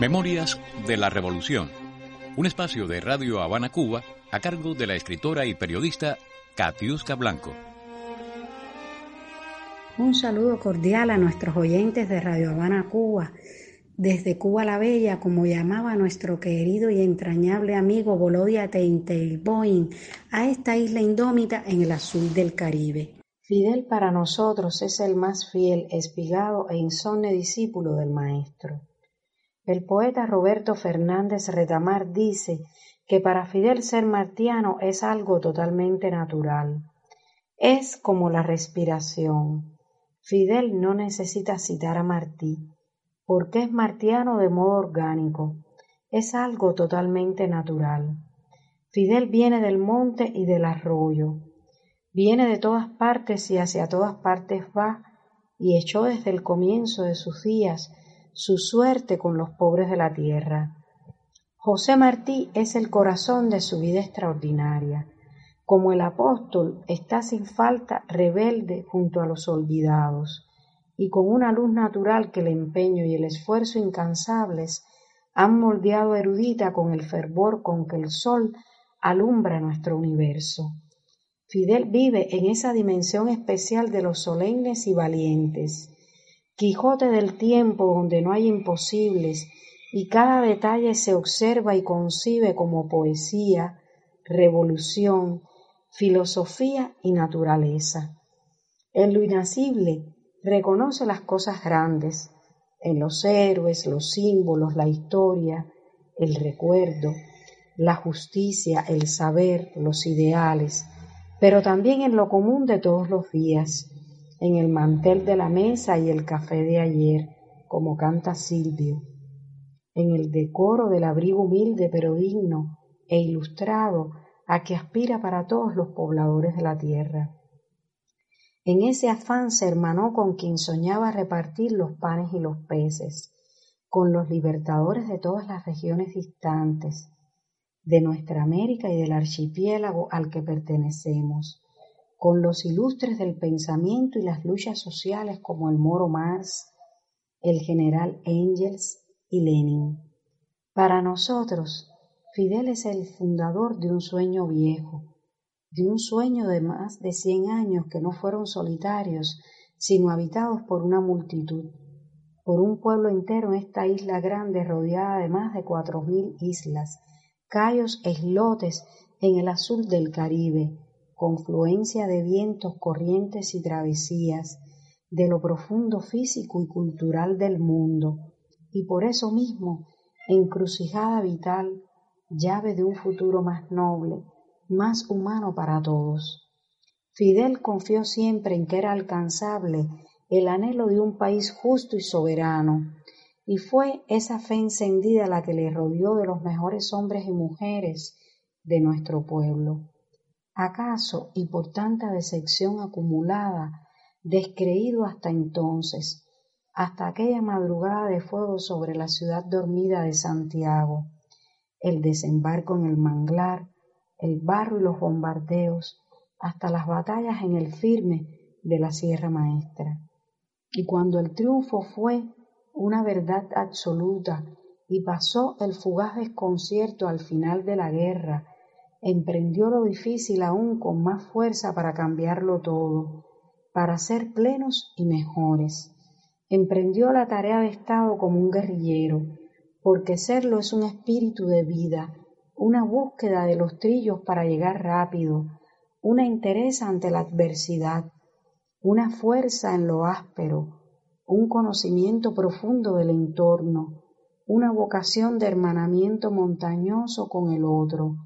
Memorias de la Revolución. Un espacio de Radio Habana Cuba a cargo de la escritora y periodista Katiuska Blanco. Un saludo cordial a nuestros oyentes de Radio Habana Cuba, desde Cuba la Bella, como llamaba nuestro querido y entrañable amigo Bolodia Boeing, a esta isla indómita en el azul del Caribe. Fidel para nosotros es el más fiel, espigado e insomne discípulo del Maestro. El poeta Roberto Fernández Retamar dice que para Fidel ser martiano es algo totalmente natural. Es como la respiración. Fidel no necesita citar a Martí, porque es martiano de modo orgánico. Es algo totalmente natural. Fidel viene del monte y del arroyo. Viene de todas partes y hacia todas partes va, y echó desde el comienzo de sus días su suerte con los pobres de la tierra. José Martí es el corazón de su vida extraordinaria. Como el apóstol está sin falta rebelde junto a los olvidados, y con una luz natural que el empeño y el esfuerzo incansables han moldeado erudita con el fervor con que el sol alumbra nuestro universo. Fidel vive en esa dimensión especial de los solemnes y valientes, Quijote del tiempo donde no hay imposibles y cada detalle se observa y concibe como poesía, revolución, filosofía y naturaleza. En lo inacible reconoce las cosas grandes, en los héroes, los símbolos, la historia, el recuerdo, la justicia, el saber, los ideales, pero también en lo común de todos los días, en el mantel de la mesa y el café de ayer, como canta Silvio, en el decoro del abrigo humilde pero digno e ilustrado a que aspira para todos los pobladores de la tierra. En ese afán se hermanó con quien soñaba repartir los panes y los peces, con los libertadores de todas las regiones distantes, de nuestra América y del archipiélago al que pertenecemos, con los ilustres del pensamiento y las luchas sociales como el Moro Mars, el general Engels y Lenin. Para nosotros, Fidel es el fundador de un sueño viejo, de un sueño de más de cien años que no fueron solitarios, sino habitados por una multitud, por un pueblo entero en esta isla grande rodeada de más de cuatro mil islas, cayos e islotes en el azul del Caribe, confluencia de vientos, corrientes y travesías, de lo profundo físico y cultural del mundo, y por eso mismo, encrucijada vital, llave de un futuro más noble, más humano para todos. Fidel confió siempre en que era alcanzable el anhelo de un país justo y soberano, y fue esa fe encendida la que le rodeó de los mejores hombres y mujeres de nuestro pueblo. ¿Acaso, y por tanta decepción acumulada, descreído hasta entonces, hasta aquella madrugada de fuego sobre la ciudad dormida de Santiago, el desembarco en el manglar, el barro y los bombardeos, hasta las batallas en el firme de la Sierra Maestra. Y cuando el triunfo fue una verdad absoluta y pasó el fugaz desconcierto al final de la guerra, emprendió lo difícil aún con más fuerza para cambiarlo todo, para ser plenos y mejores. Emprendió la tarea de Estado como un guerrillero, porque serlo es un espíritu de vida, una búsqueda de los trillos para llegar rápido, una interés ante la adversidad, una fuerza en lo áspero, un conocimiento profundo del entorno, una vocación de hermanamiento montañoso con el otro,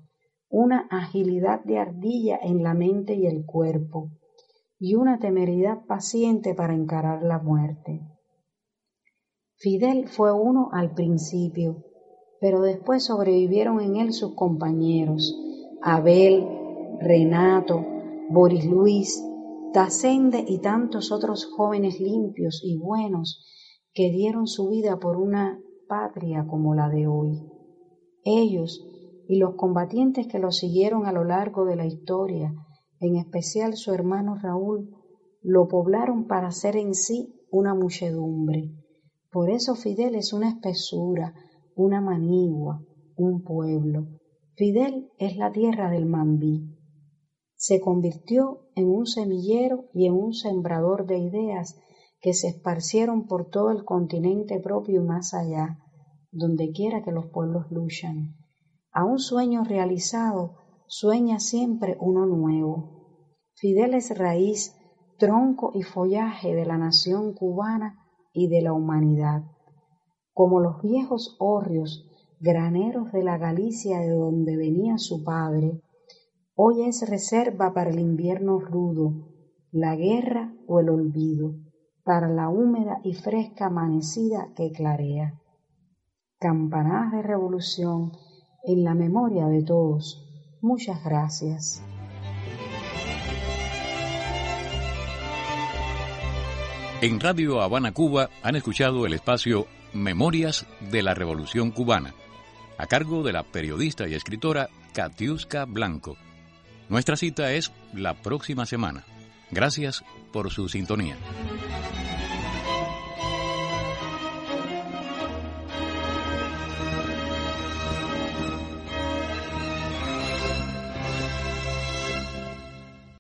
una agilidad de ardilla en la mente y el cuerpo, y una temeridad paciente para encarar la muerte. Fidel fue uno al principio, pero después sobrevivieron en él sus compañeros, Abel, Renato, Boris Luis, Tacende y tantos otros jóvenes limpios y buenos que dieron su vida por una patria como la de hoy. Ellos y los combatientes que lo siguieron a lo largo de la historia, en especial su hermano Raúl, lo poblaron para ser en sí una muchedumbre. Por eso Fidel es una espesura, una manigua, un pueblo. Fidel es la tierra del Mambí se convirtió en un semillero y en un sembrador de ideas que se esparcieron por todo el continente propio y más allá, donde quiera que los pueblos luchan. A un sueño realizado sueña siempre uno nuevo. Fidel es raíz, tronco y follaje de la nación cubana y de la humanidad. Como los viejos hórreos, graneros de la Galicia de donde venía su padre, Hoy es reserva para el invierno rudo, la guerra o el olvido, para la húmeda y fresca amanecida que clarea. Campanadas de revolución en la memoria de todos. Muchas gracias. En Radio Habana, Cuba, han escuchado el espacio Memorias de la Revolución Cubana, a cargo de la periodista y escritora Katiuska Blanco. Nuestra cita es la próxima semana. Gracias por su sintonía.